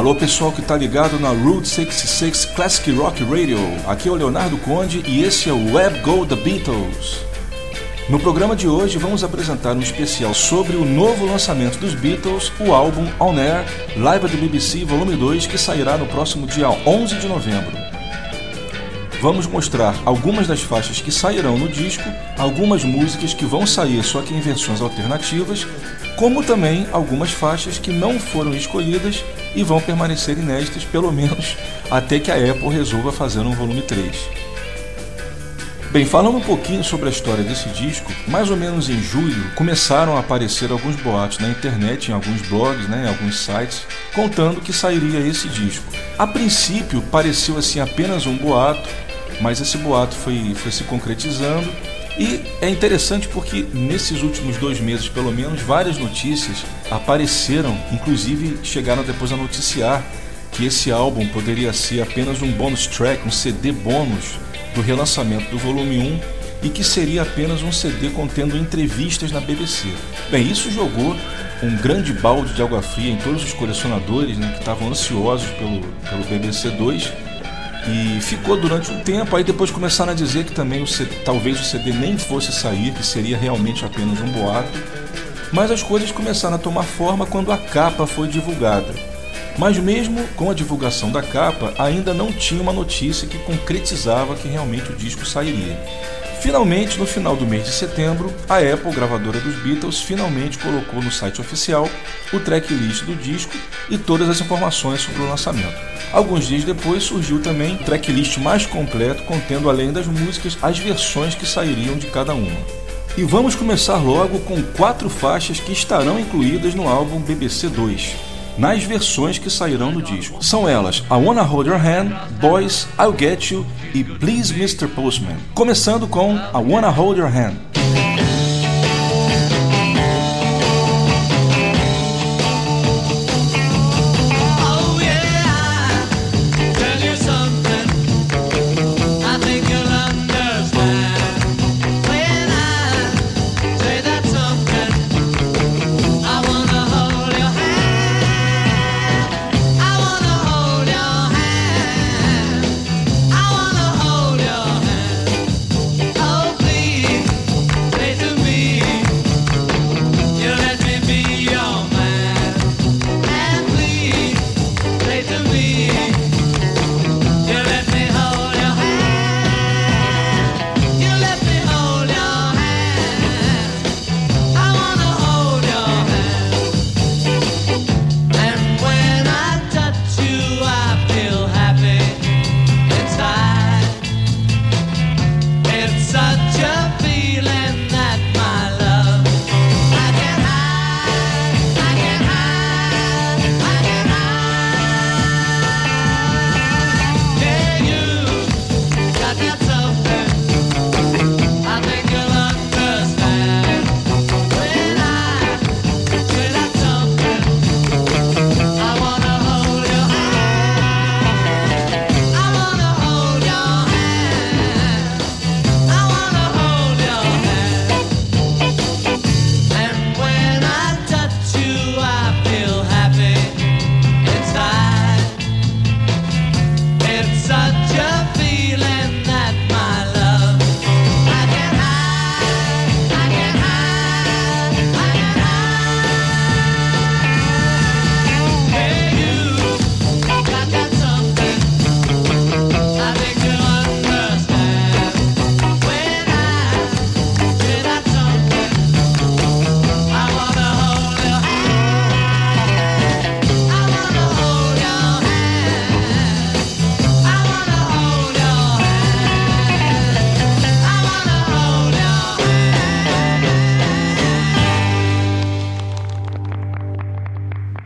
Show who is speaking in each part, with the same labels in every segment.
Speaker 1: Alô pessoal que tá ligado na Route 66 Classic Rock Radio. Aqui é o Leonardo Conde e esse é o Web Go The Beatles. No programa de hoje vamos apresentar um especial sobre o novo lançamento dos Beatles, o álbum On Air Live at the BBC Volume 2, que sairá no próximo dia 11 de novembro. Vamos mostrar algumas das faixas que sairão no disco, algumas músicas que vão sair só que em versões alternativas, como também algumas faixas que não foram escolhidas e vão permanecer inéditas pelo menos até que a Apple resolva fazer um volume 3. Bem, falando um pouquinho sobre a história desse disco, mais ou menos em julho começaram a aparecer alguns boatos na internet, em alguns blogs, né, em alguns sites, contando que sairia esse disco. A princípio pareceu assim apenas um boato, mas esse boato foi, foi se concretizando. E é interessante porque nesses últimos dois meses, pelo menos, várias notícias apareceram, inclusive chegaram depois a noticiar que esse álbum poderia ser apenas um bonus track, um CD bônus do relançamento do volume 1 e que seria apenas um CD contendo entrevistas na BBC. Bem, isso jogou um grande balde de água fria em todos os colecionadores né, que estavam ansiosos pelo, pelo BBC 2 e ficou durante um tempo. Aí depois começaram a dizer que também o CD, talvez o CD nem fosse sair, que seria realmente apenas um boato. Mas as coisas começaram a tomar forma quando a capa foi divulgada. Mas mesmo com a divulgação da capa, ainda não tinha uma notícia que concretizava que realmente o disco sairia. Finalmente, no final do mês de setembro, a Apple, gravadora dos Beatles, finalmente colocou no site oficial o tracklist do disco e todas as informações sobre o lançamento. Alguns dias depois surgiu também o tracklist mais completo, contendo além das músicas as versões que sairiam de cada uma. E vamos começar logo com quatro faixas que estarão incluídas no álbum BBC 2 nas versões que sairão no disco. São elas I Wanna Hold Your Hand, Boys, I'll Get You e Please Mr. Postman. Começando com I Wanna Hold Your Hand.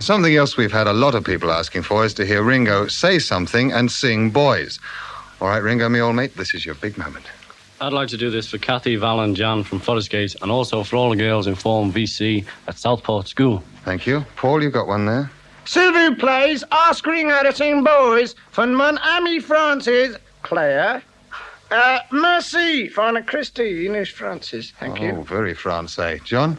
Speaker 2: Something else we've had a lot of people asking for is to hear Ringo say something and sing Boys. All right, Ringo, me old mate, this is your big moment.
Speaker 3: I'd like to do this for Kathy, Val, and Jan from Forest Gate, and also for all the girls in Form VC at Southport School.
Speaker 2: Thank you. Paul, you've got one there.
Speaker 4: Sylvie plays Ask Ringo to sing Boys for Mon Ami Francis, Claire. Uh, merci for Christine is Francis. Thank
Speaker 2: oh,
Speaker 4: you.
Speaker 2: very Francais. John?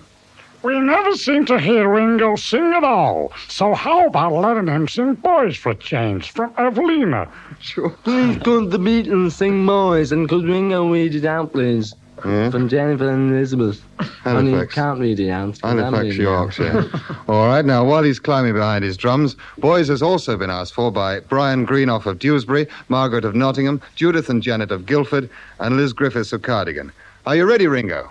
Speaker 5: We never seem to hear Ringo sing at all. So how about letting him sing boys for a change from Evelina?
Speaker 6: Sure. Please could the Beatles sing boys and could Ringo read it out, please?
Speaker 7: Yeah.
Speaker 6: From Jennifer and Elizabeth. And
Speaker 7: Only
Speaker 6: can't read it out.
Speaker 7: Halifax, Yorkshire. All right, now while he's climbing behind his drums, Boys has also been asked for by Brian Greenoff of Dewsbury, Margaret of Nottingham, Judith and Janet of Guildford, and Liz Griffiths of Cardigan. Are you ready, Ringo?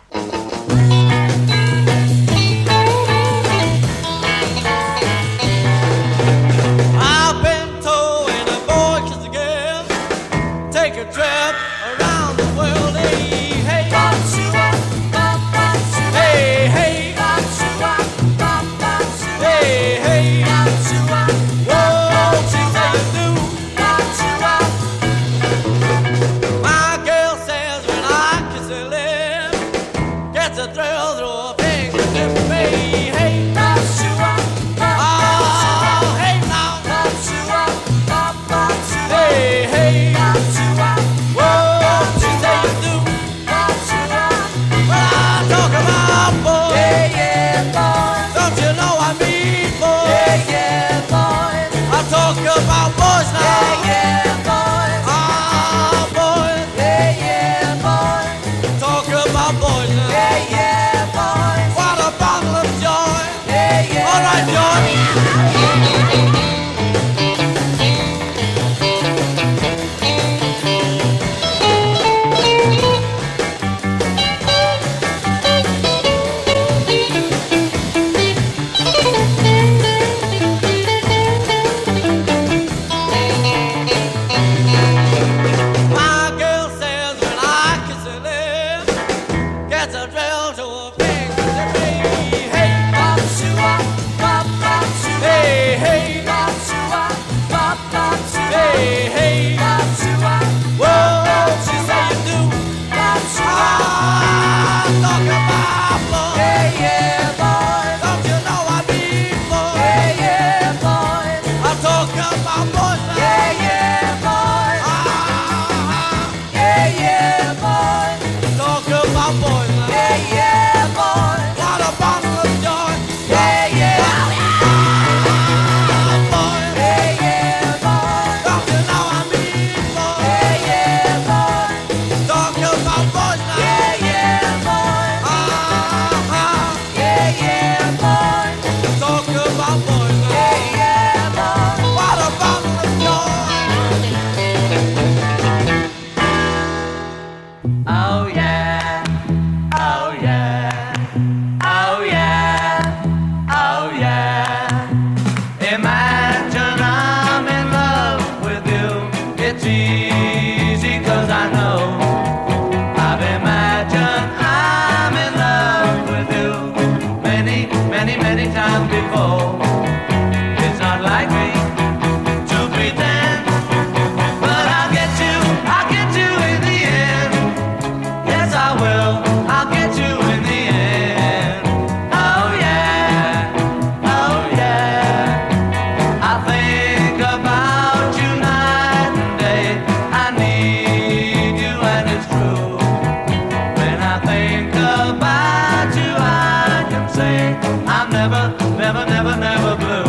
Speaker 8: never, never, never blue.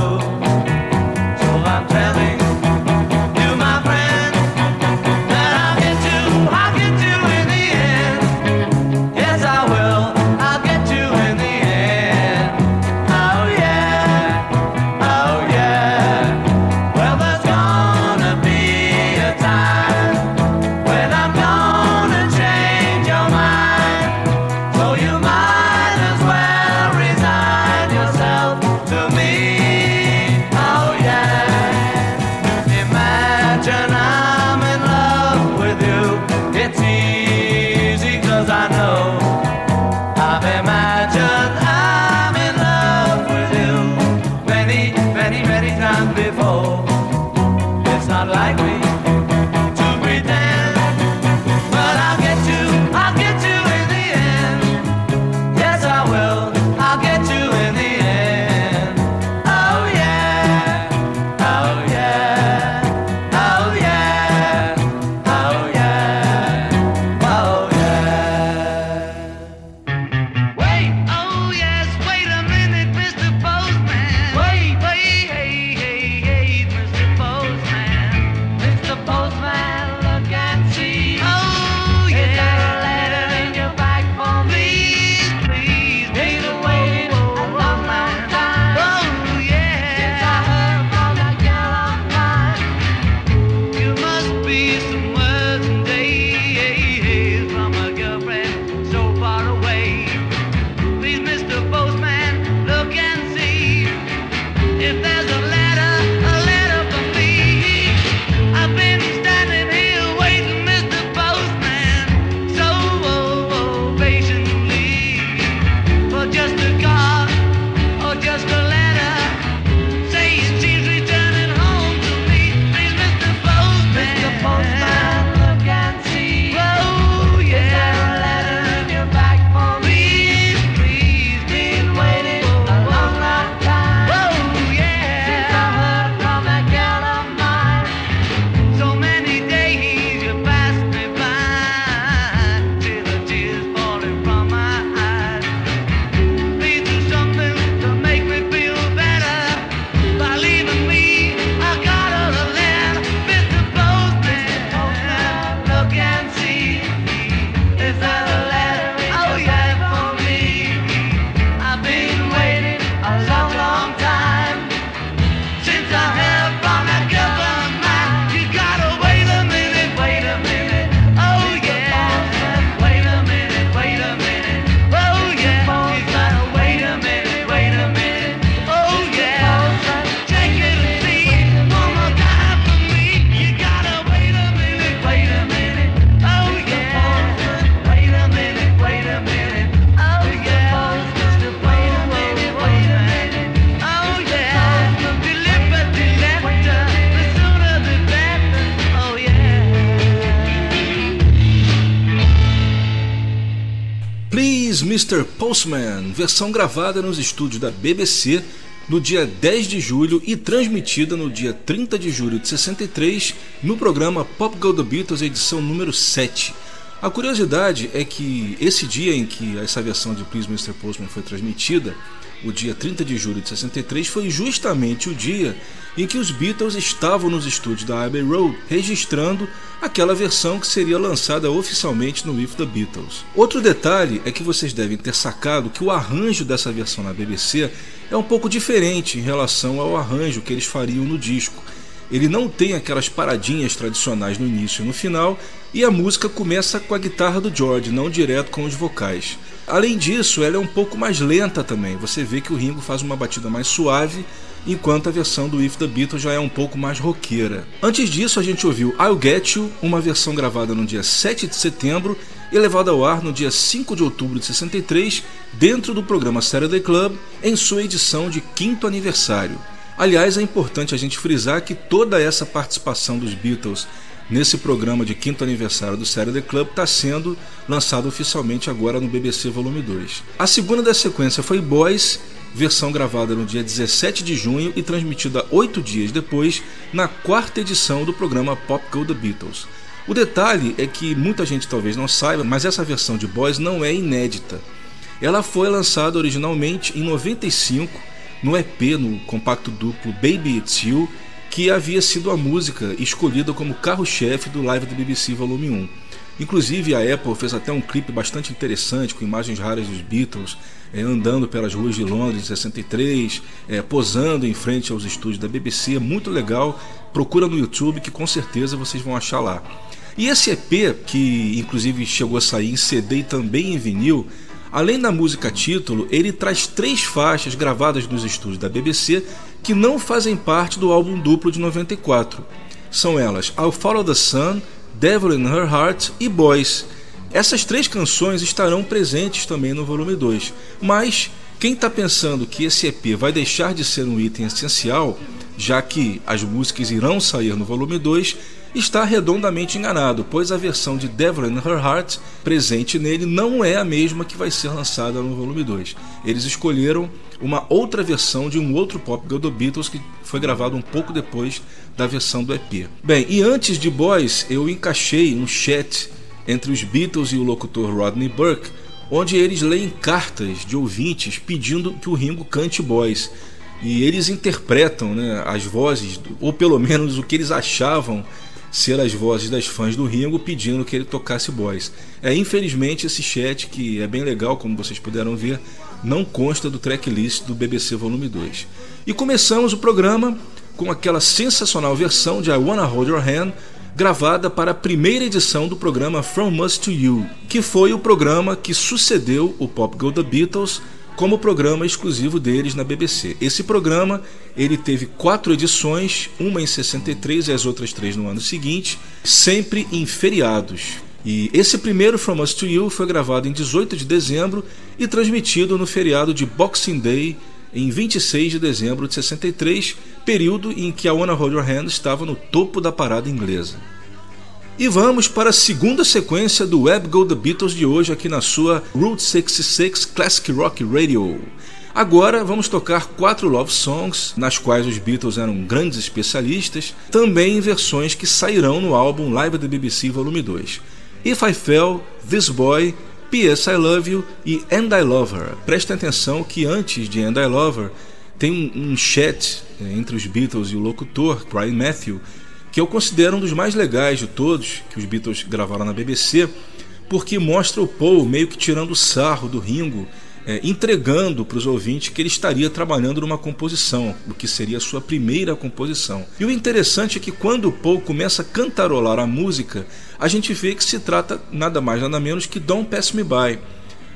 Speaker 1: Versão gravada nos estúdios da BBC no dia 10 de julho e transmitida no dia 30 de julho de 63 no programa Pop Go The Beatles, edição número 7. A curiosidade é que esse dia em que essa versão de Please Mr. Postman foi transmitida, o dia 30 de julho de 63, foi justamente o dia em que os Beatles estavam nos estúdios da Abbey Road registrando aquela versão que seria lançada oficialmente no With the Beatles. Outro detalhe é que vocês devem ter sacado que o arranjo dessa versão na BBC é um pouco diferente em relação ao arranjo que eles fariam no disco. Ele não tem aquelas paradinhas tradicionais no início e no final, e a música começa com a guitarra do George, não direto com os vocais. Além disso, ela é um pouco mais lenta também. Você vê que o Ringo faz uma batida mais suave enquanto a versão do If the Beatles já é um pouco mais roqueira. Antes disso, a gente ouviu I'll Get You, uma versão gravada no dia 7 de setembro e levada ao ar no dia 5 de outubro de 63, dentro do programa Saturday Club, em sua edição de quinto aniversário. Aliás, é importante a gente frisar que toda essa participação dos Beatles nesse programa de quinto aniversário do Saturday Club está sendo lançado oficialmente agora no BBC Volume 2. A segunda da sequência foi Boys, versão gravada no dia 17 de junho e transmitida oito dias depois na quarta edição do programa Pop Go The Beatles. O detalhe é que muita gente talvez não saiba, mas essa versão de Boys não é inédita. Ela foi lançada originalmente em 95 no EP, no compacto duplo Baby It's You, que havia sido a música escolhida como carro-chefe do Live do BBC Volume 1. Inclusive a Apple fez até um clipe bastante interessante com imagens raras dos Beatles, é, andando pelas ruas de Londres em 63, é, posando em frente aos estúdios da BBC, muito legal. Procura no YouTube que com certeza vocês vão achar lá. E esse EP, que inclusive chegou a sair em CD e também em vinil, além da música título, ele traz três faixas gravadas nos estúdios da BBC que não fazem parte do álbum duplo de 94. São elas I'll Follow the Sun, Devil in Her Heart e Boys. Essas três canções estarão presentes também no volume 2, mas quem está pensando que esse EP vai deixar de ser um item essencial, já que as músicas irão sair no volume 2, está redondamente enganado, pois a versão de Devil in Her Heart presente nele não é a mesma que vai ser lançada no volume 2. Eles escolheram uma outra versão de um outro pop girl do Beatles que foi gravado um pouco depois da versão do EP. Bem, e antes de Boys, eu encaixei um chat entre os Beatles e o locutor Rodney Burke, onde eles leem cartas de ouvintes pedindo que o Ringo cante Boys. E eles interpretam né, as vozes, ou pelo menos o que eles achavam ser as vozes das fãs do Ringo pedindo que ele tocasse Boys. É infelizmente esse chat que é bem legal, como vocês puderam ver, não consta do tracklist do BBC Volume 2. E começamos o programa com aquela sensacional versão de I Wanna Hold Your Hand, gravada para a primeira edição do programa From Us to You, que foi o programa que sucedeu o Pop Go The Beatles como programa exclusivo deles na BBC. Esse programa ele teve quatro edições, uma em 63 e as outras três no ano seguinte, sempre em feriados. E esse primeiro From Us to You foi gravado em 18 de dezembro e transmitido no feriado de Boxing Day em 26 de dezembro de 63, período em que a Wanna Hold Your Hand estava no topo da parada inglesa. E vamos para a segunda sequência do Web Go The Beatles de hoje aqui na sua Route 66 Classic Rock Radio. Agora vamos tocar quatro love songs, nas quais os Beatles eram grandes especialistas, também em versões que sairão no álbum Live the BBC Volume 2. If I Fell, This Boy, P.S. I Love You e And I Love Her. Prestem atenção que antes de And I Love Her tem um chat eh, entre os Beatles e o locutor, Brian Matthew, que eu considero um dos mais legais de todos que os Beatles gravaram na BBC, porque mostra o Paul meio que tirando sarro do Ringo, é, entregando para os ouvintes que ele estaria trabalhando numa composição, o que seria a sua primeira composição. E o interessante é que quando o Paul começa a cantarolar a música, a gente vê que se trata nada mais nada menos que Don't Pass Me By,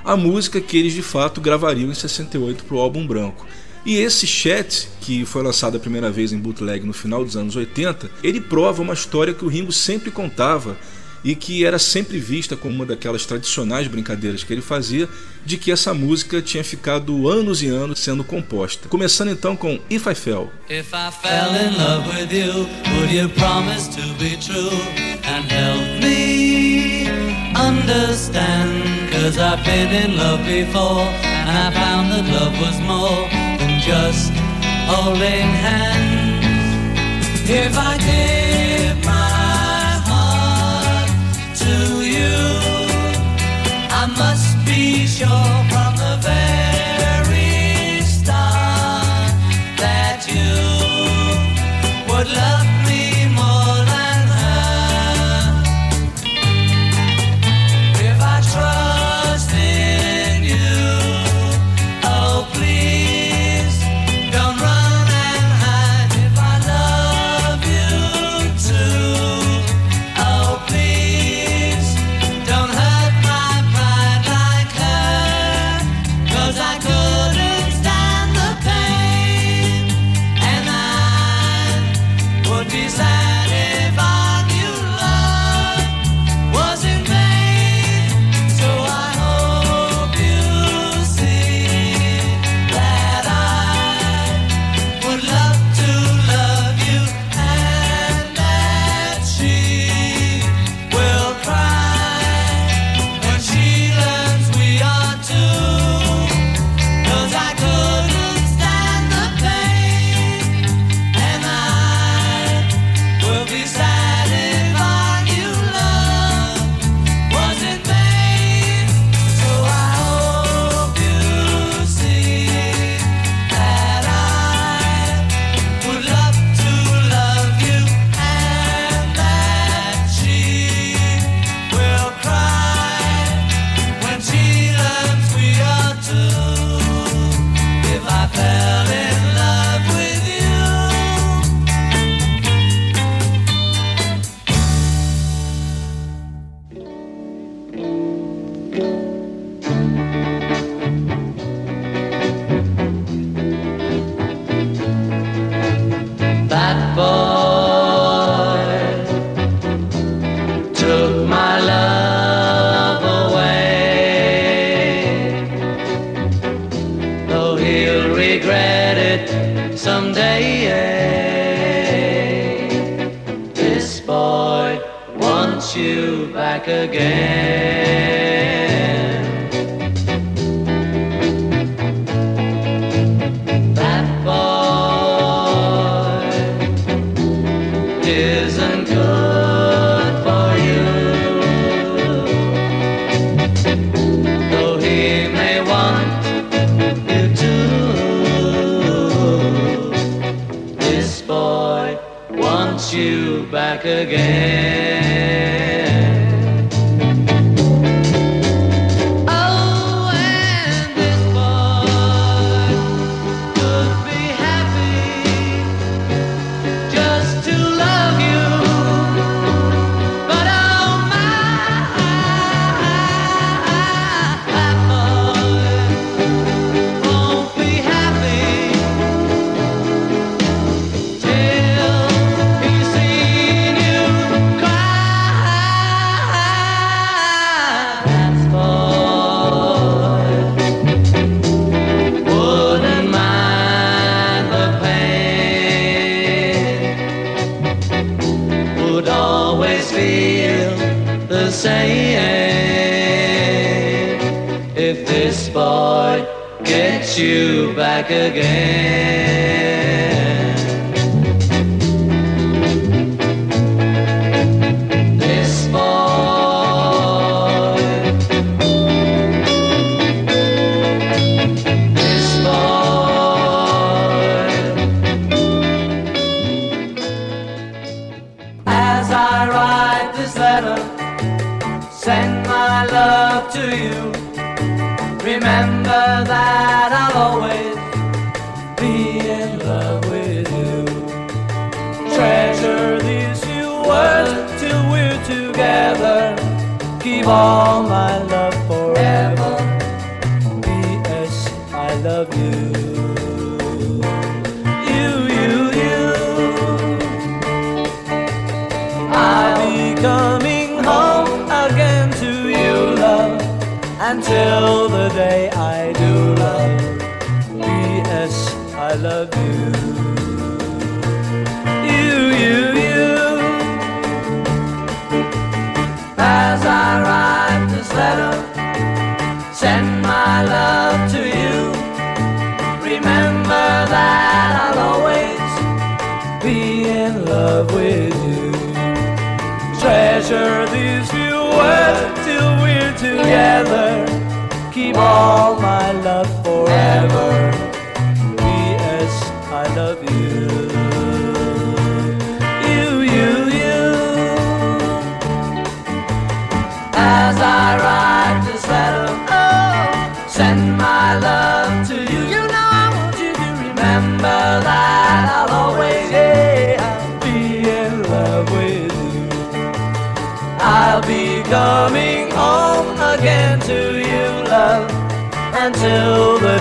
Speaker 1: a música que eles de fato gravariam em 68 para o álbum branco. E esse chat, que foi lançado a primeira vez em bootleg no final dos anos 80, ele prova uma história que o Ringo sempre contava e que era sempre vista como uma daquelas tradicionais brincadeiras que ele fazia, de que essa música tinha ficado anos e anos sendo composta. Começando então com If I Fell.
Speaker 7: If I fell in love with you, would you promise to be true and help me
Speaker 8: understand? Cause I've been in love before and I found that love was more. just holding hands. If I give my heart to you, I must be sure from the very start that you would love. Cause I could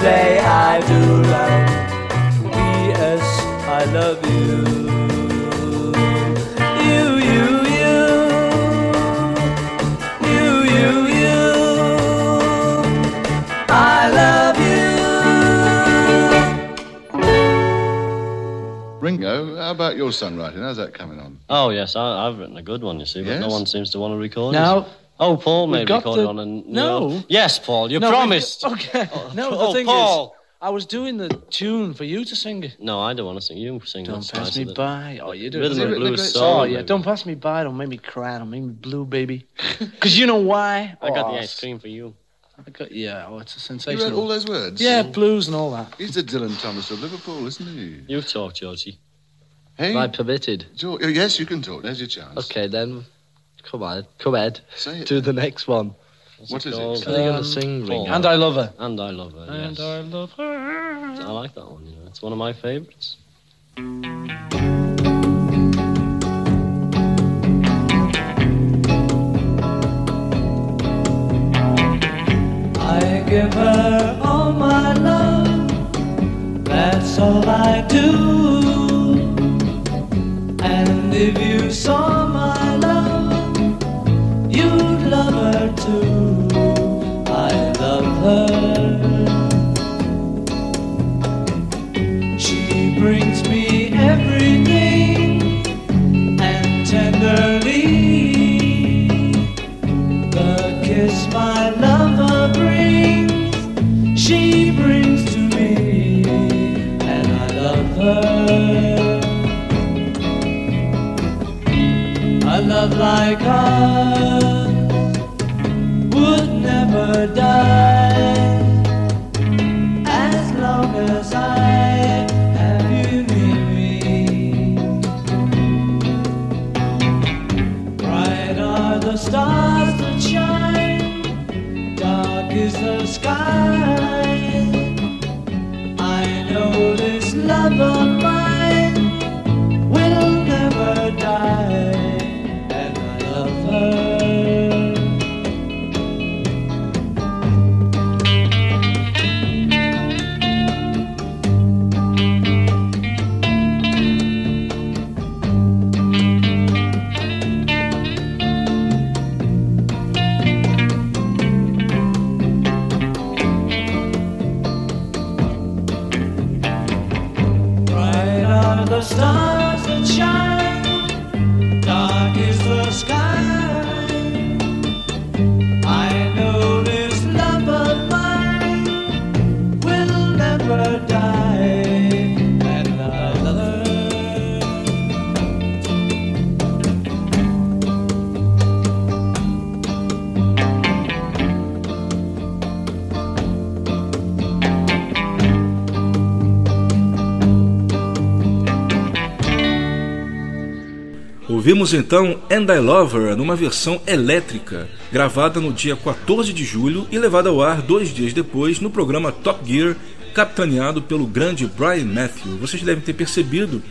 Speaker 2: until the day I do love. P.S. I love you. You, you, you. You, you, you. I love you.
Speaker 9: Ringo, how about your songwriting? How's that coming on?
Speaker 3: Oh yes, I, I've written a good one. You see, but no one seems to want to record
Speaker 10: Now,
Speaker 3: it. Oh, Paul
Speaker 10: we've
Speaker 3: made
Speaker 10: got the-
Speaker 3: on and
Speaker 10: No.
Speaker 3: Yes, Paul, you
Speaker 10: No, we-
Speaker 3: promised.
Speaker 10: Okay. Oh, no,
Speaker 3: oh,
Speaker 10: the thing
Speaker 3: Paul.
Speaker 10: is, I was doing the tune for you to sing it.
Speaker 3: No, I don't want to sing. You sing.
Speaker 10: Don't
Speaker 3: that's
Speaker 10: pass me
Speaker 3: of
Speaker 10: by. Oh, you do.
Speaker 3: Rhythm
Speaker 9: Has he
Speaker 3: and blues
Speaker 9: great
Speaker 3: soul.
Speaker 10: Oh yeah,
Speaker 3: baby.
Speaker 10: don't pass me by. Don't make me cry. Don't make me blue, baby. Because you know why?
Speaker 3: I got
Speaker 10: Oh,
Speaker 3: the ice cream for you.
Speaker 10: I got, yeah. Oh, it's a sensation.
Speaker 9: You
Speaker 10: sensational.
Speaker 9: wrote all those words?
Speaker 10: yeah, blues and all that.
Speaker 9: He's the Dylan Thomas of Liverpool, isn't he?
Speaker 3: You talk, Georgie.
Speaker 9: Hey,
Speaker 6: Am I permitted?
Speaker 9: George, oh, yes, you can talk. There's your chance.
Speaker 6: Okay, then. Come on. Come Ed.
Speaker 9: Say it.
Speaker 6: Do the next one.
Speaker 9: What is
Speaker 3: called?
Speaker 9: it?
Speaker 6: Are you going
Speaker 10: Um,
Speaker 6: to sing,
Speaker 3: Paul.
Speaker 6: Ringo?
Speaker 10: And I love her.
Speaker 3: And I love her.
Speaker 10: And
Speaker 3: yes.
Speaker 10: I love her.
Speaker 3: I like that one. You know, it's one of my favourites.
Speaker 2: I give her all my love, that's all I do. And if you saw my She brings me everything and tenderly. The kiss my lover brings, she brings to me, and I love her. A love like ours would never die
Speaker 1: Ouvimos então And I Love Her numa versão elétrica, gravada no dia 14 de julho e levada ao ar dois dias depois no programa Top Gear, capitaneado pelo grande Brian Matthew. Vocês devem ter percebido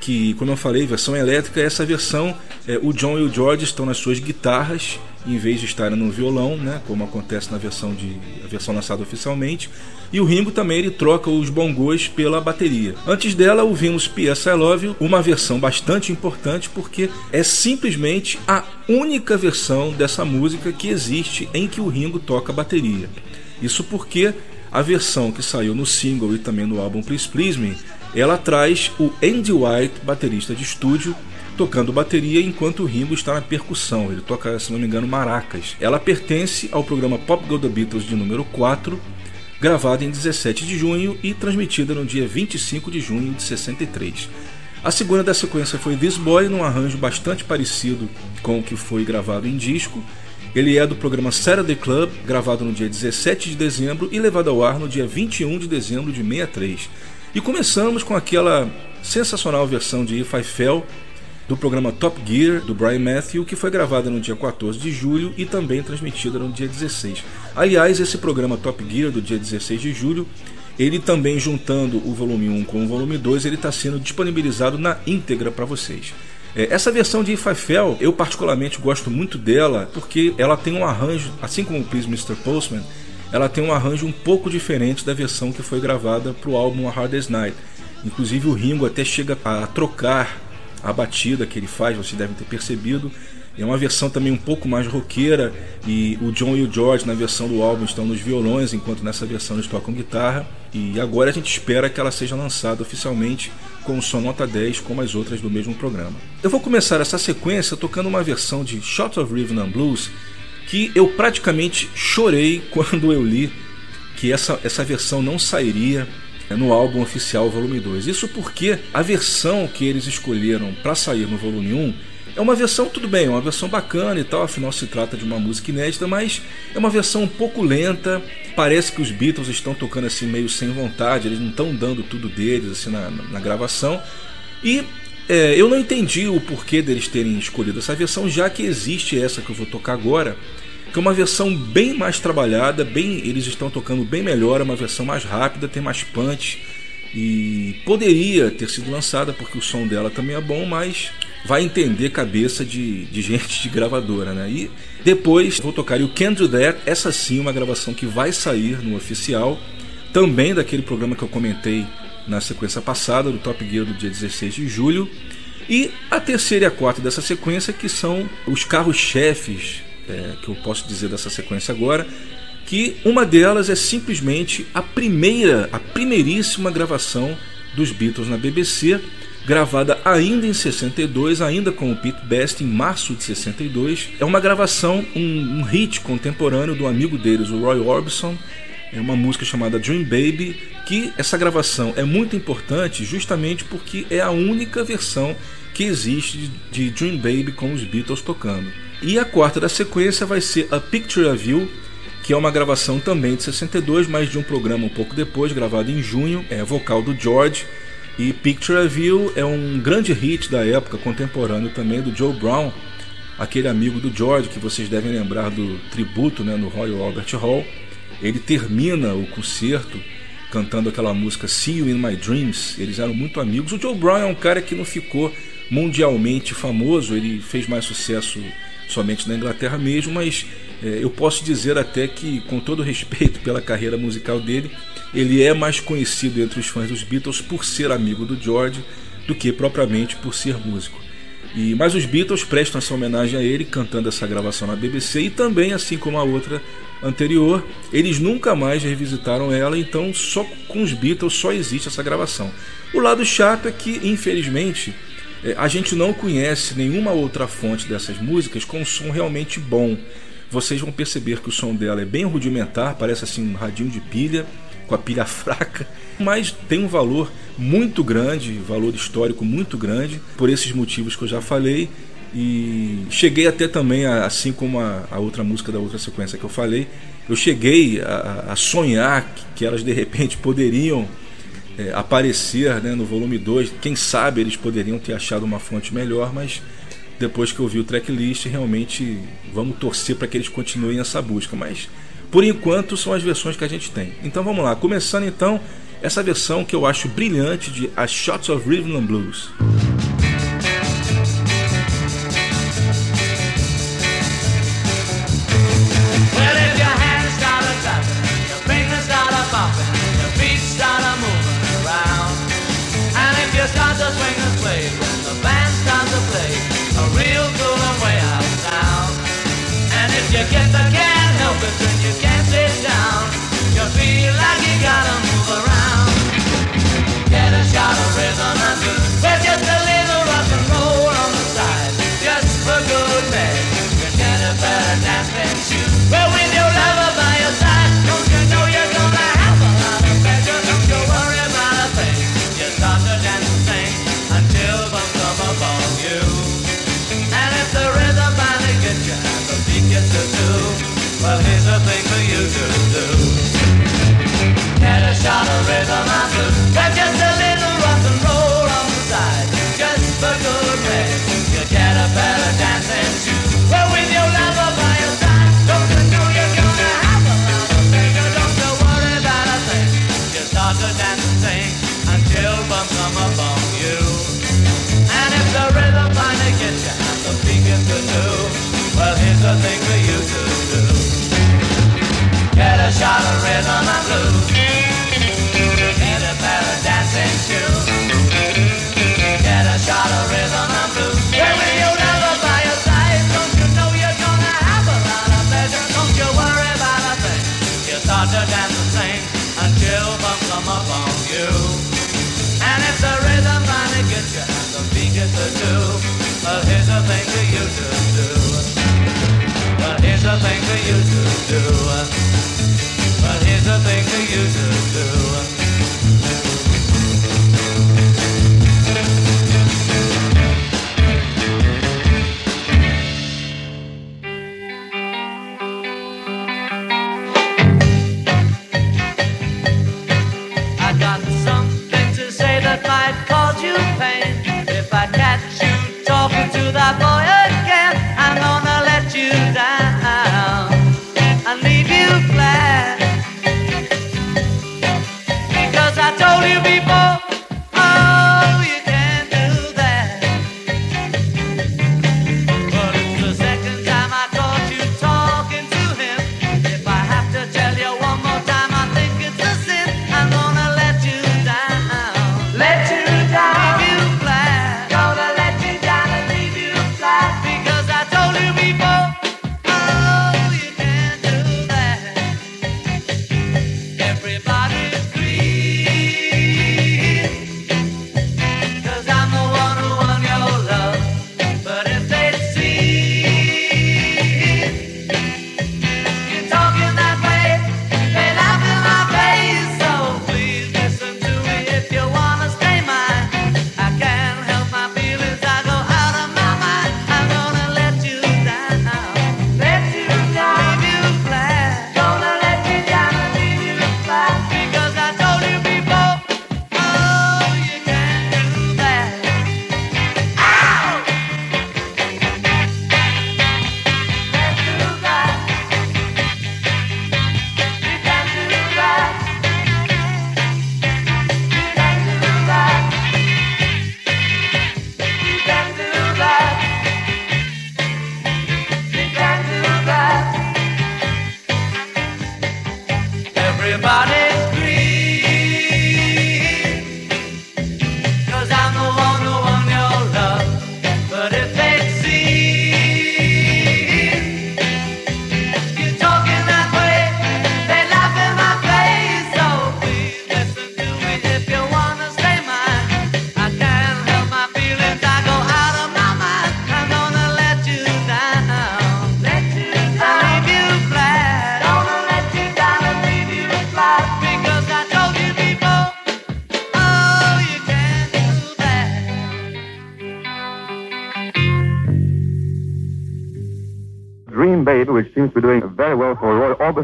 Speaker 1: que, como eu falei, versão elétrica, essa versão, é, o John e o George estão nas suas guitarras, em vez de estarem no violão, né, como acontece na versão, de, a versão lançada oficialmente. E o Ringo também ele troca os bongos pela bateria. Antes dela, ouvimos P.S. I Love You, uma versão bastante importante porque é simplesmente a única versão dessa música que existe em que o Ringo toca bateria. Isso porque a versão que saiu no single e também no álbum Please Please Me, ela traz o Andy White, baterista de estúdio, tocando bateria enquanto o Ringo está na percussão. Ele toca, se não me engano, maracas. Ela pertence ao programa Pop Go The Beatles de número 4, gravada em 17 de junho e transmitida no dia 25 de junho de 63. A segunda da sequência foi This Boy, num arranjo bastante parecido com o que foi gravado em disco. Ele é do programa Saturday Club, gravado no dia 17 de dezembro e levado ao ar no dia 21 de dezembro de 63. E começamos com aquela sensacional versão de If I Fell do programa Top Gear do Brian Matthew, que foi gravada no dia 14 de julho e também transmitida no dia 16. Aliás, esse programa Top Gear do dia 16 de julho, ele também juntando o volume 1 com o volume 2, ele está sendo disponibilizado na íntegra para vocês. É, essa versão de If I Fell, eu particularmente gosto muito dela porque ela tem um arranjo, assim como o Please Mr. Postman, ela tem um arranjo um pouco diferente da versão que foi gravada para o álbum A Hard Day's Night. Inclusive o Ringo até chega a trocar a batida que ele faz, vocês devem ter percebido. É uma versão também um pouco mais roqueira e o John e o George na versão do álbum estão nos violões, enquanto nessa versão eles tocam guitarra. E agora a gente espera que ela seja lançada oficialmente com o som nota 10, como as outras do mesmo programa. Eu vou começar essa sequência tocando uma versão de Shots of Rhythm and Blues que eu praticamente chorei quando eu li que essa, essa versão não sairia no álbum oficial volume 2. Isso porque a versão que eles escolheram para sair no volume 1 é uma versão, tudo bem, é uma versão bacana e tal, afinal se trata de uma música inédita, mas é uma versão um pouco lenta. Parece que os Beatles estão tocando assim meio sem vontade, eles não estão dando tudo deles assim na, na, na gravação. E é, eu não entendi o porquê deles terem escolhido essa versão, já que existe essa que eu vou tocar agora, que é uma versão bem mais trabalhada, bem eles estão tocando bem melhor, é uma versão mais rápida, tem mais punch e poderia ter sido lançada porque o som dela também é bom, mas vai entender cabeça de, de gente de gravadora, né? E depois vou tocar o Can't Do That, essa sim é uma gravação que vai sair no oficial, também daquele programa que eu comentei na sequência passada do Top Gear do dia 16 de julho. E a terceira e a quarta dessa sequência que são os carros-chefes é, que eu posso dizer dessa sequência agora, que uma delas é simplesmente a primeira, a primeiríssima gravação dos Beatles na BBC, gravada ainda em 62, ainda com o Pete Best, em março de 62. É uma gravação, um, um hit contemporâneo do amigo deles, o Roy Orbison. É uma música chamada Dream Baby, que essa gravação é muito importante justamente porque é a única versão que existe de Dream Baby com os Beatles tocando. E a quarta da sequência vai ser A Picture of You, que é uma gravação também de 62, mas de um programa um pouco depois, gravado em junho, é vocal do George. E Picture of You é um grande hit da época, contemporâneo também do Joe Brown, aquele amigo do George que vocês devem lembrar do tributo né, no Royal Albert Hall. Ele termina o concerto cantando aquela música See You in My Dreams. Eles eram muito amigos. O Joe Brown é um cara que não ficou mundialmente famoso, ele fez mais sucesso somente na Inglaterra mesmo, mas é, eu posso dizer até que, com todo respeito pela carreira musical dele, ele é mais conhecido entre os fãs dos Beatles por ser amigo do George do que propriamente por ser músico. E, mas os Beatles prestam essa homenagem a ele cantando essa gravação na BBC e também, assim como a outra anterior, eles nunca mais revisitaram ela, então só com os Beatles só existe essa gravação. O lado chato é que, infelizmente, a gente não conhece nenhuma outra fonte dessas músicas com um som realmente bom. Vocês vão perceber que o som dela é bem rudimentar, parece assim um radinho de pilha, com a pilha fraca, mas tem um valor muito grande, valor histórico muito grande, por esses motivos que eu já falei. E cheguei até também, assim como a, a, outra música da outra sequência que eu falei, eu cheguei a, a sonhar que elas de repente poderiam é, aparecer né, no volume 2. Quem sabe eles poderiam ter achado uma fonte melhor, mas depois que eu vi o tracklist, realmente vamos torcer para que eles continuem essa busca. Mas por enquanto são as versões que a gente tem. Então vamos lá, começando então essa versão que eu acho brilhante de A Shots of Rhythm and Blues.
Speaker 7: got a rhythm and blues. Get a pair of dancing shoes. Get a shot of rhythm and blues.
Speaker 11: Well, when you never by your side, don't you know you're gonna have a lot of pleasure? Don't you worry about a thing. You start to dance the same until bumps come up on you. And if the rhythm finally gets you and the beat gets the two, well, here's a thing for you to do. Well, here's a thing for you to do. There's
Speaker 8: nothing think I used to do.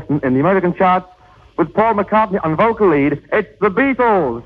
Speaker 8: In the American charts with Paul McCartney on vocal lead. It's the Beatles.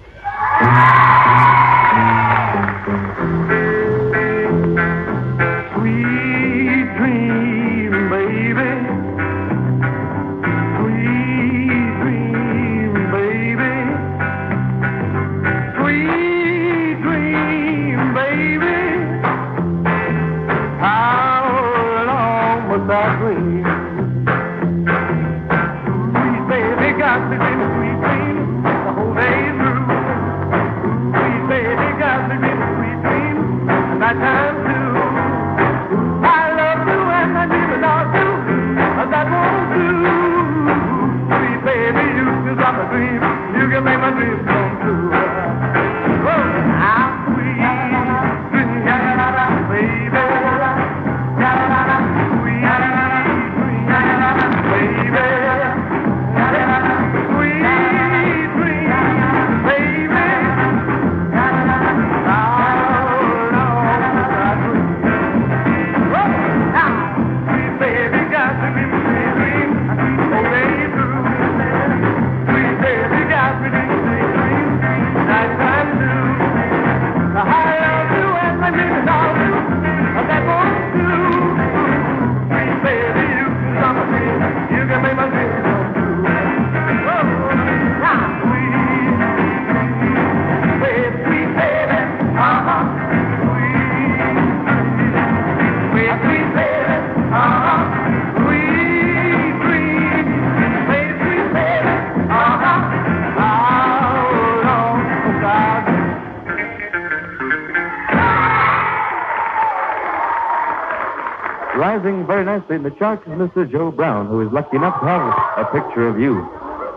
Speaker 12: in
Speaker 8: the church is Mr. Joe Brown, who is lucky enough to have a picture of you,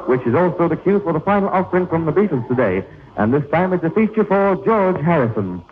Speaker 8: which is also the cue for the final offering from the Beatles today. And this time it's a feature for George Harrison.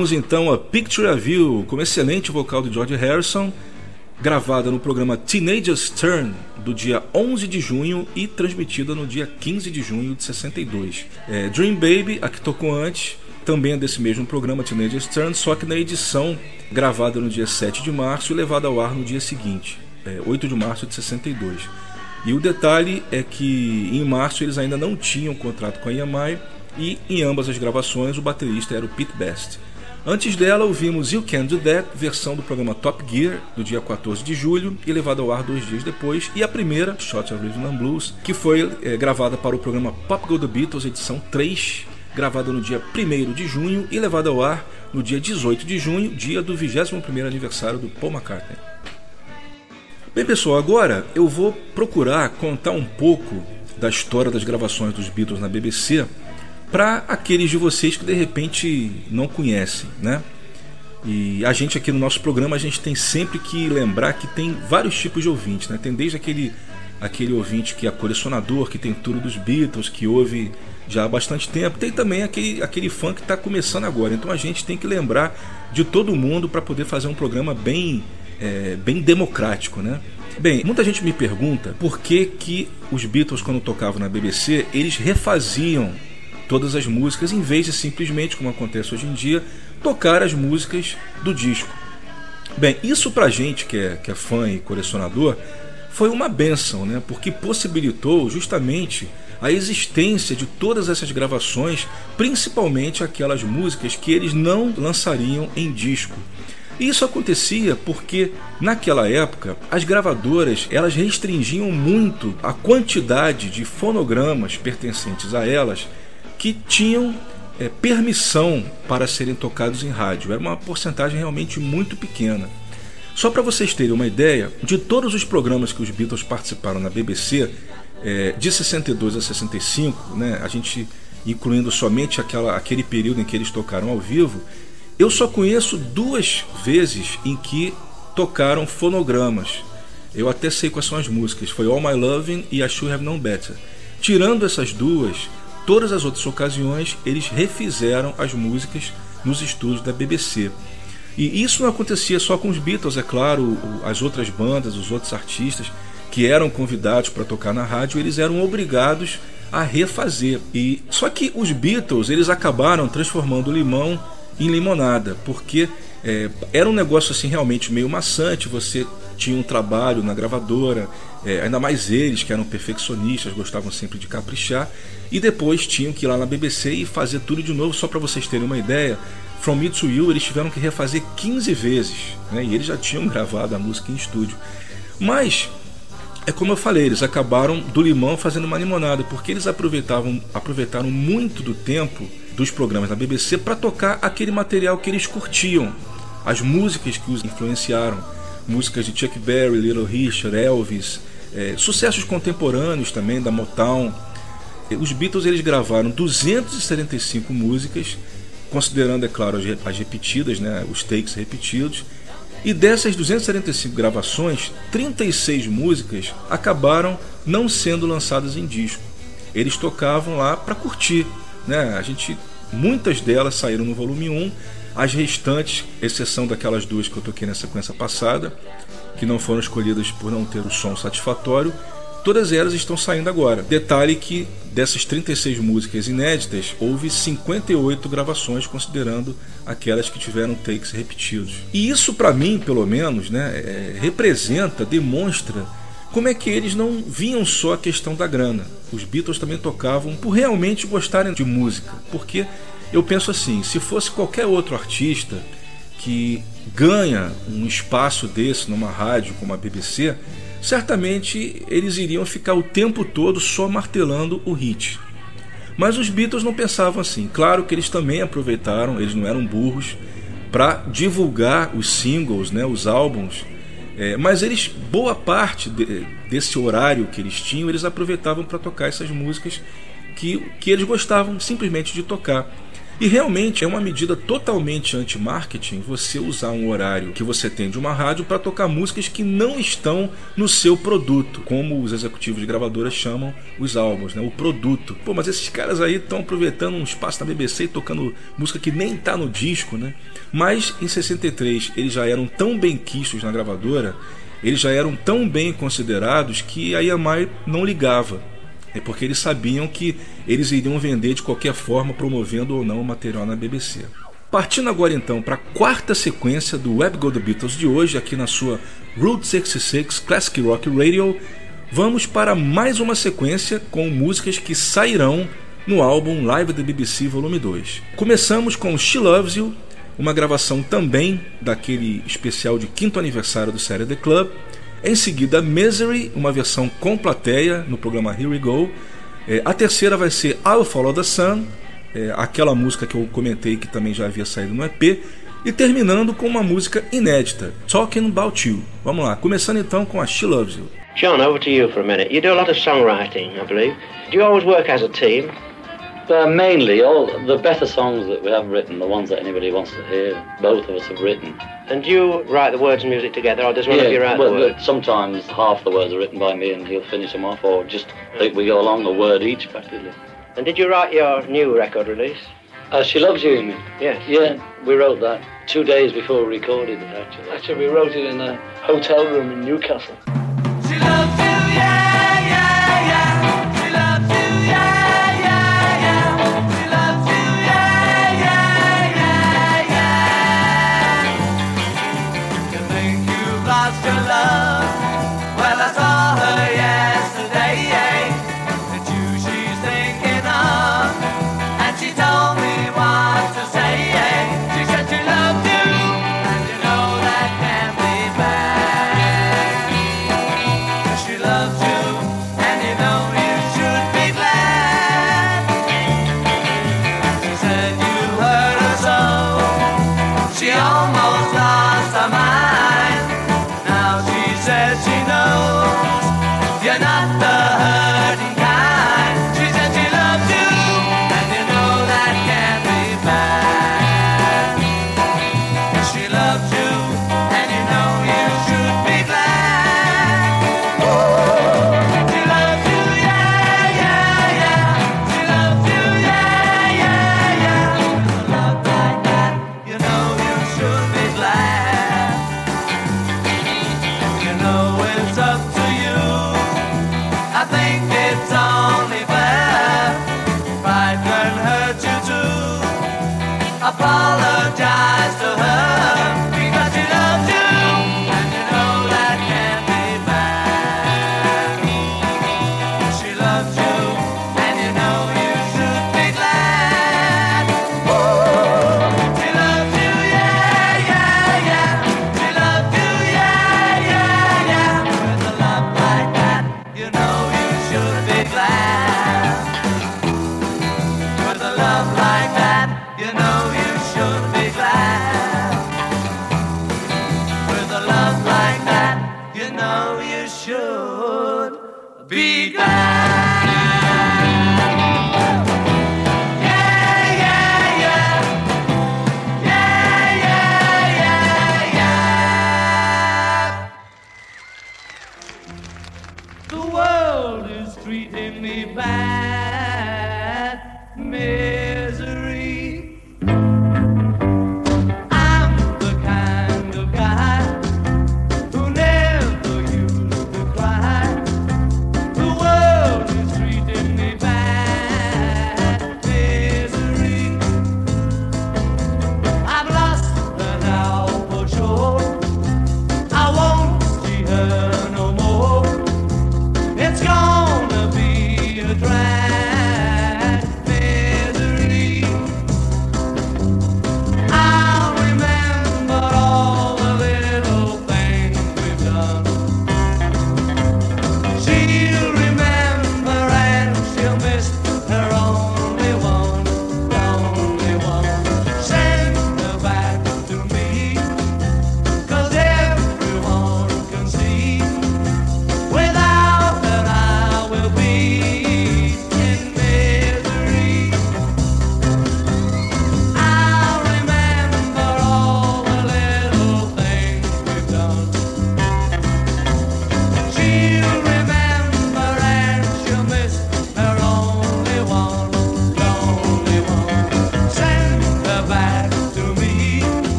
Speaker 1: Ouvimos então a Picture of You com excelente vocal de George Harrison, gravada no programa Teenager's Turn do dia 11 de junho e transmitida no dia 15 de junho de 62. É, Dream Baby, a que tocou antes, também é desse mesmo programa Teenager's Turn, só que na edição gravada no dia 7 de março e levada ao ar no dia seguinte, é, 8 de março de 62. E o detalhe é que em março eles ainda não tinham contrato com a EMI e em ambas as gravações o baterista era o Pete Best. Antes dela ouvimos You Can Do That, versão do programa Top Gear, do dia 14 de julho e levada ao ar dois dias depois, e a primeira, Shot of Rhythm and Blues, que foi é, gravada para o programa Pop Go The Beatles, edição 3, gravada no dia 1 de junho e levada ao ar no dia 18 de junho, dia do 21º aniversário do Paul McCartney. Bem, pessoal, agora eu vou procurar contar um pouco da história das gravações dos Beatles na BBC para aqueles de vocês que de repente não conhecem, né? E a gente aqui no nosso programa a gente tem sempre que lembrar que tem vários tipos de ouvintes, né? Tem desde aquele aquele ouvinte que é colecionador, que tem tudo dos Beatles, que ouve já há bastante tempo. Tem também aquele, aquele fã que está começando agora. Então a gente tem que lembrar de todo mundo para poder fazer um programa bem, é, bem democrático, né? Bem, muita gente me pergunta por que, que os Beatles, quando tocavam na BBC, eles refaziam todas as músicas em vez de simplesmente, como acontece hoje em dia, tocar as músicas do disco. Bem, isso pra gente que é, que é fã e colecionador foi uma benção, né? porque possibilitou justamente a existência de todas essas gravações, principalmente aquelas músicas que eles não lançariam em disco. Isso acontecia porque naquela época as gravadoras elas restringiam muito a quantidade de fonogramas pertencentes a elas que tinham é, permissão para serem tocados em rádio. Era uma porcentagem realmente muito pequena. Só para vocês terem uma ideia, de todos os programas que os Beatles participaram na BBC, é, de 62 a 65, né, a gente incluindo somente aquela, aquele período em que eles tocaram ao vivo, eu só conheço duas vezes em que tocaram fonogramas. Eu até sei quais são as músicas. Foi All My Loving e I Should Have Known Better. Tirando essas duas, todas as outras ocasiões eles refizeram as músicas nos estúdios da BBC. E isso não acontecia só com os Beatles, é claro, as outras bandas, os outros artistas que eram convidados para tocar na rádio, eles eram obrigados a refazer. E só que os Beatles eles acabaram transformando o limão em limonada, porque é, era um negócio assim realmente meio maçante. Você tinha um trabalho na gravadora, é, ainda mais eles que eram perfeccionistas, gostavam sempre de caprichar, e depois tinham que ir lá na BBC e fazer tudo de novo. Só para vocês terem uma ideia, From Me to You eles tiveram que refazer 15 vezes, né? e eles já tinham gravado a música em estúdio. Mas é como eu falei, eles acabaram do limão fazendo uma limonada, porque eles aproveitavam, aproveitaram muito do tempo dos programas da BBC para tocar aquele material que eles curtiam, as músicas que os influenciaram, músicas de Chuck Berry, Little Richard, Elvis, é, sucessos contemporâneos também da Motown. Os Beatles eles gravaram 275 músicas, considerando, é claro, as repetidas, né, os takes repetidos, E dessas 275 gravações, 36 músicas acabaram não sendo lançadas em disco. Eles tocavam lá para curtir, né? A gente muitas delas saíram no volume 1, as restantes, exceção daquelas duas que eu toquei na sequência passada, que não foram escolhidas por não ter o som satisfatório, todas elas estão saindo agora. Detalhe que dessas 36 músicas inéditas, houve 58 gravações, considerando aquelas que tiveram takes repetidos. E isso, para mim, pelo menos, né, é, representa, demonstra como é que eles não vinham só a questão da grana. Os Beatles também tocavam por realmente gostarem de música. Porque eu penso assim: se fosse qualquer outro artista que ganha um espaço desse numa rádio como a BBC, certamente eles iriam ficar o tempo todo só martelando o hit. Mas os Beatles não pensavam assim. Claro que eles também aproveitaram, eles não eram burros, para divulgar os singles, né, os álbuns é, mas eles, boa parte de, desse horário que eles tinham, eles aproveitavam para tocar essas músicas que, que eles gostavam simplesmente de tocar. E realmente é uma medida totalmente anti-marketing você usar um horário que você tem de uma rádio para tocar músicas que não estão no seu produto, como os executivos de gravadoras chamam os álbuns, né? o produto. Pô, mas esses caras aí estão aproveitando um espaço da BBC e tocando música que nem está no disco, né? Mas em 63 eles já eram tão bem quistos na gravadora, eles já eram tão bem considerados que a EMI não ligava. É porque eles sabiam que eles iriam vender de qualquer forma, promovendo ou não o material na BBC. Partindo agora então para a quarta sequência do Web Go The Beatles de hoje, aqui na sua Route 66 Classic Rock Radio, vamos para mais uma sequência com músicas que sairão no álbum Live da BBC Volume 2. Começamos com She Loves You, uma gravação também daquele especial de quinto aniversário do Série The Club, em seguida, Misery, uma versão com plateia no programa Here We Go. É, a terceira vai ser I'll Follow the Sun, é, aquela música que eu comentei que também já havia saído no EP. E terminando com uma música inédita, Talking About You. Vamos lá, começando então com a She Loves You.
Speaker 13: John, over to you for a minute. You do a lot of songwriting, I believe. Do you always work as a team?
Speaker 3: Uh, mainly, all the better songs that we have written, the ones that anybody wants to hear, both of us have written.
Speaker 13: And do you write the words and music together, or does one
Speaker 3: yeah,
Speaker 13: of you write
Speaker 3: well,
Speaker 13: the words?
Speaker 3: sometimes half the words are written by me and he'll finish them off, or just we go along a word each practically.
Speaker 13: And did you write your new record release?
Speaker 3: Uh, she loves you, you mean?
Speaker 13: Yes.
Speaker 3: Yeah, we wrote that two days before we recorded it. Actually, actually, we wrote it in a hotel room in Newcastle.
Speaker 8: lost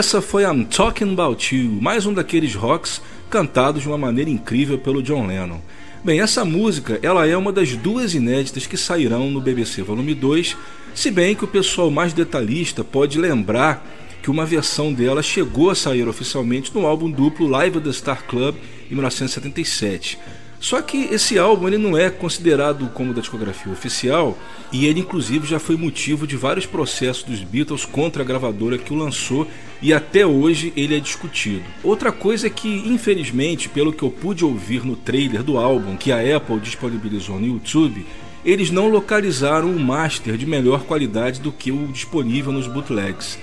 Speaker 1: essa foi I'm Talking About You, mais um daqueles rocks cantados de uma maneira incrível pelo John Lennon. Bem, essa música ela é uma das duas inéditas que sairão no BBC Volume 2, se bem que o pessoal mais detalhista pode lembrar que uma versão dela chegou a sair oficialmente no álbum duplo Live at the Star Club em 1977. Só que esse álbum ele não é considerado como da discografia oficial e ele inclusive já foi motivo de vários processos dos Beatles contra a gravadora que o lançou e até hoje ele é discutido. Outra coisa é que, infelizmente, pelo que eu pude ouvir no trailer do álbum que a Apple disponibilizou no YouTube, eles não localizaram um master de melhor qualidade do que o disponível nos bootlegs.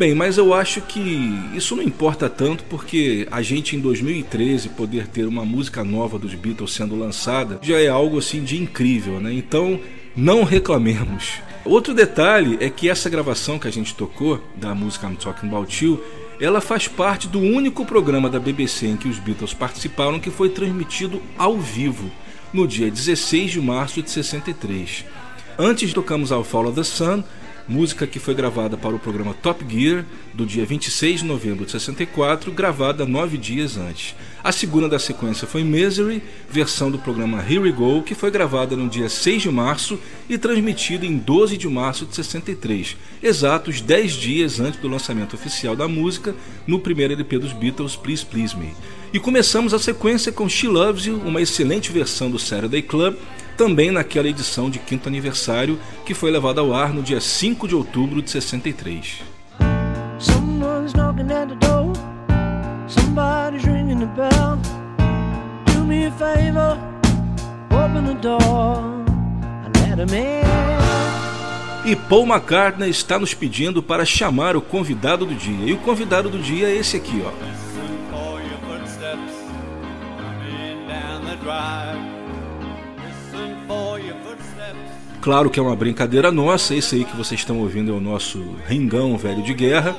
Speaker 1: Bem, mas eu acho que isso não importa tanto porque a gente em 2013 poder ter uma música nova dos Beatles sendo lançada já é algo assim de incrível, né? Então não reclamemos. Outro detalhe é que essa gravação que a gente tocou da música I'm Talking About You ela faz parte do único programa da BBC em que os Beatles participaram que foi transmitido ao vivo no dia 16 de março de 63. Antes tocamos ao Follow the Sun, música que foi gravada para o programa Top Gear do dia 26 de novembro de 64, gravada nove dias antes. A segunda da sequência foi Misery, versão do programa Here We Go, que foi gravada no dia 6 de março e transmitida em 12 de março de 63, exatos 10 dias antes do lançamento oficial da música no primeiro LP dos Beatles, Please Please Me. E começamos a sequência com She Loves You, uma excelente versão do Saturday Club, também naquela edição de quinto aniversário que foi levada ao ar no dia 5 de outubro de 63.
Speaker 8: Someone's knocking at the door. Somebody's ringing the bell. Do me a favor, open the door and let him in.
Speaker 1: E Paul McCartney está nos pedindo para chamar o convidado do dia. E o convidado do dia é esse aqui, ó. Claro que é uma brincadeira nossa, esse aí que vocês estão ouvindo é o nosso Ringão Velho de Guerra.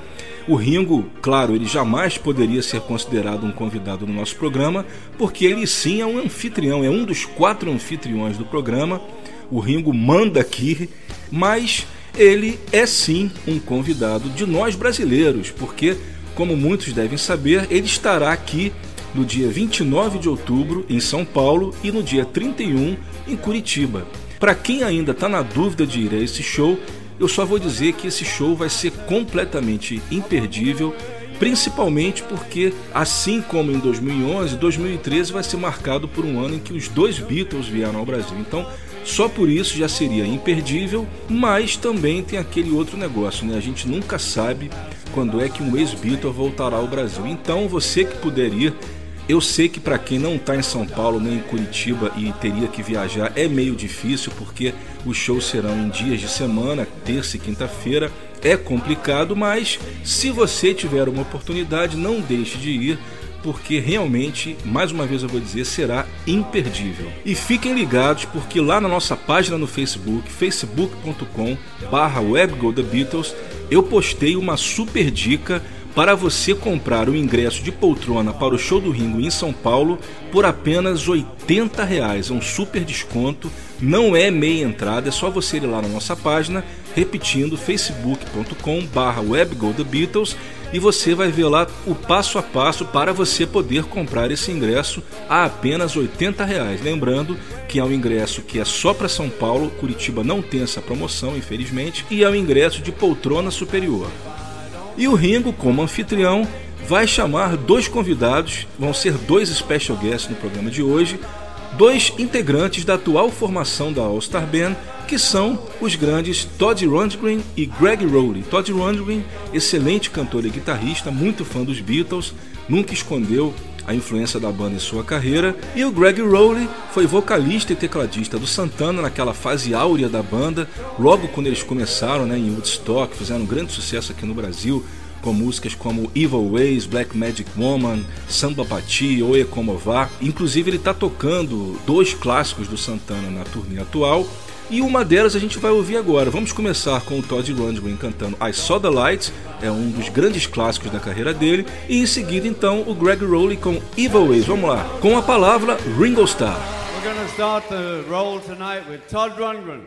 Speaker 1: O Ringo, claro, ele jamais poderia ser considerado um convidado no nosso programa, porque ele sim é um anfitrião, é um dos quatro anfitriões do programa. O Ringo manda aqui, mas ele é sim um convidado de nós brasileiros, porque, como muitos devem saber, ele estará aqui no dia 29 de outubro em São Paulo e no dia 31 em Curitiba. Para quem ainda está na dúvida de ir a esse show, eu só vou dizer que esse show vai ser completamente imperdível, principalmente porque, assim como em 2011, 2013 vai ser marcado por um ano em que os dois Beatles vieram ao Brasil. Então, só por isso já seria imperdível, mas também tem aquele outro negócio, né? A gente nunca sabe quando é que um ex-Beatle voltará ao Brasil. Então, você que puder ir, eu sei que para quem não está em São Paulo nem em Curitiba e teria que viajar é meio difícil porque os shows serão em dias de semana, terça e quinta-feira. É complicado, mas se você tiver uma oportunidade, não deixe de ir porque realmente, mais uma vez eu vou dizer, será imperdível. E fiquem ligados porque lá na nossa página no Facebook, facebook.com barra webgothebeatles, eu postei uma super dica para você comprar o ingresso de poltrona para o show do Ringo em São Paulo por apenas 80 reais, é um super desconto, não é meia entrada, é só você ir lá na nossa página, repetindo facebook.com barra e você vai ver lá o passo a passo para você poder comprar esse ingresso a apenas 80 reais. Lembrando que é um ingresso que é só para São Paulo, Curitiba não tem essa promoção, infelizmente, e é um ingresso de poltrona superior. E o Ringo, como anfitrião, vai chamar dois convidados, vão ser dois special guests no programa de hoje, dois integrantes da atual formação da All Star Band, que são os grandes Todd Rundgren e Greg Rowley. Todd Rundgren, excelente cantor e guitarrista, muito fã dos Beatles, nunca escondeu a influência da banda em sua carreira, e o Greg Rowley foi vocalista e tecladista do Santana naquela fase áurea da banda, logo quando eles começaram né, em Woodstock, fizeram um grande sucesso aqui no Brasil, com músicas como Evil Ways, Black Magic Woman, Samba Pati, Oye Como Vá. Inclusive ele está tocando dois clássicos do Santana na turnê atual, e uma delas a gente vai ouvir agora. Vamos começar com o Todd Rundgren cantando I Saw the Light, é um dos grandes clássicos da carreira dele, e em seguida então o Greg Rowley com Evil Ways. Vamos lá, com a palavra Ringo Starr.
Speaker 7: We're to start the roll tonight with Todd Rundgren.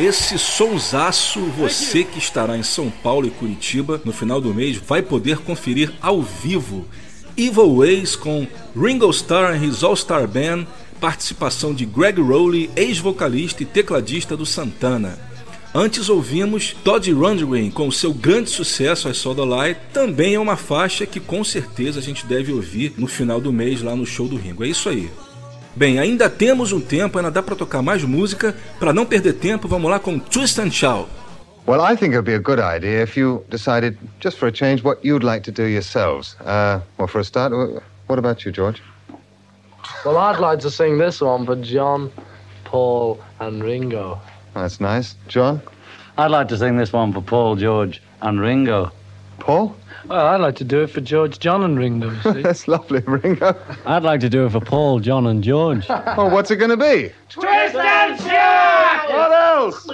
Speaker 1: Esse sonsaço, você que estará em São Paulo e Curitiba no final do mês vai poder conferir ao vivo Evil Ways com Ringo Starr and His All-Star Band, participação de Greg Rowley, ex-vocalista e tecladista do Santana. Antes ouvimos Todd Rundgren com o seu grande sucesso I Saw the Light, também é uma faixa que com certeza a gente deve ouvir no final do mês lá no show do Ringo. É isso aí. Bem, ainda temos um tempo, ainda dá para tocar mais música. Para não perder tempo, vamos lá com Twist and Shout.
Speaker 2: Well, I think it would be a good idea if you decided, just for a change, what you'd like to do yourselves. Uh, well, for a start, wh- what about you, George?
Speaker 6: Well, I'd like to sing this one for John, Paul, and Ringo.
Speaker 2: That's nice. John?
Speaker 3: I'd like to sing this one for Paul, George, and Ringo.
Speaker 2: Paul?
Speaker 10: Well, I'd like to do it for George, John, and Ringo. see.
Speaker 2: That's lovely, Ringo.
Speaker 3: I'd like to do it for Paul, John, and George.
Speaker 2: well, what's it going to be?
Speaker 12: Twist and shout!
Speaker 2: What else?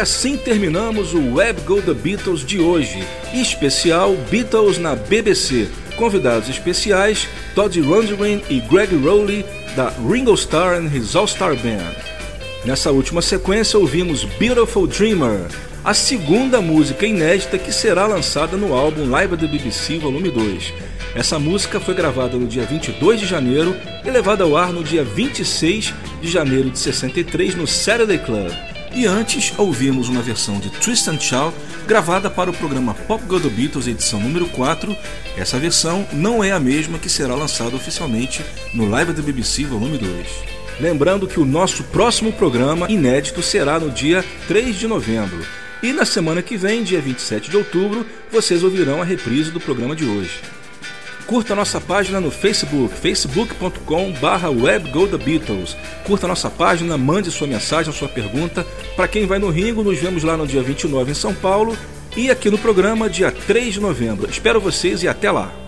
Speaker 1: Assim terminamos o Web Go The Beatles de hoje, especial Beatles na BBC. Convidados especiais Todd Rundgren e Greg Rowley da Ringo Starr and His All Star Band. Nessa última sequência ouvimos Beautiful Dreamer, a segunda música inédita que será lançada no álbum Live at the BBC Volume 2. Essa música foi gravada no dia 22 de janeiro e levada ao ar no dia 26 de janeiro de 63 no Saturday Club. E antes, ouvimos uma versão de Tristan Shaw gravada para o programa Pop Go The Beatles edição número 4. Essa versão não é a mesma que será lançada oficialmente no Live the BBC Volume 2. Lembrando que o nosso próximo programa inédito será no dia 3 de novembro. E na semana que vem, dia 27 de outubro, vocês ouvirão a reprise do programa de hoje. Curta nossa página no Facebook, facebook.com.br webgothebeatles. Curta nossa página, mande sua mensagem, sua pergunta. Para quem vai no Ringo, nos vemos lá no dia 29 em São Paulo e aqui no programa dia 3 de novembro. Espero vocês e até lá!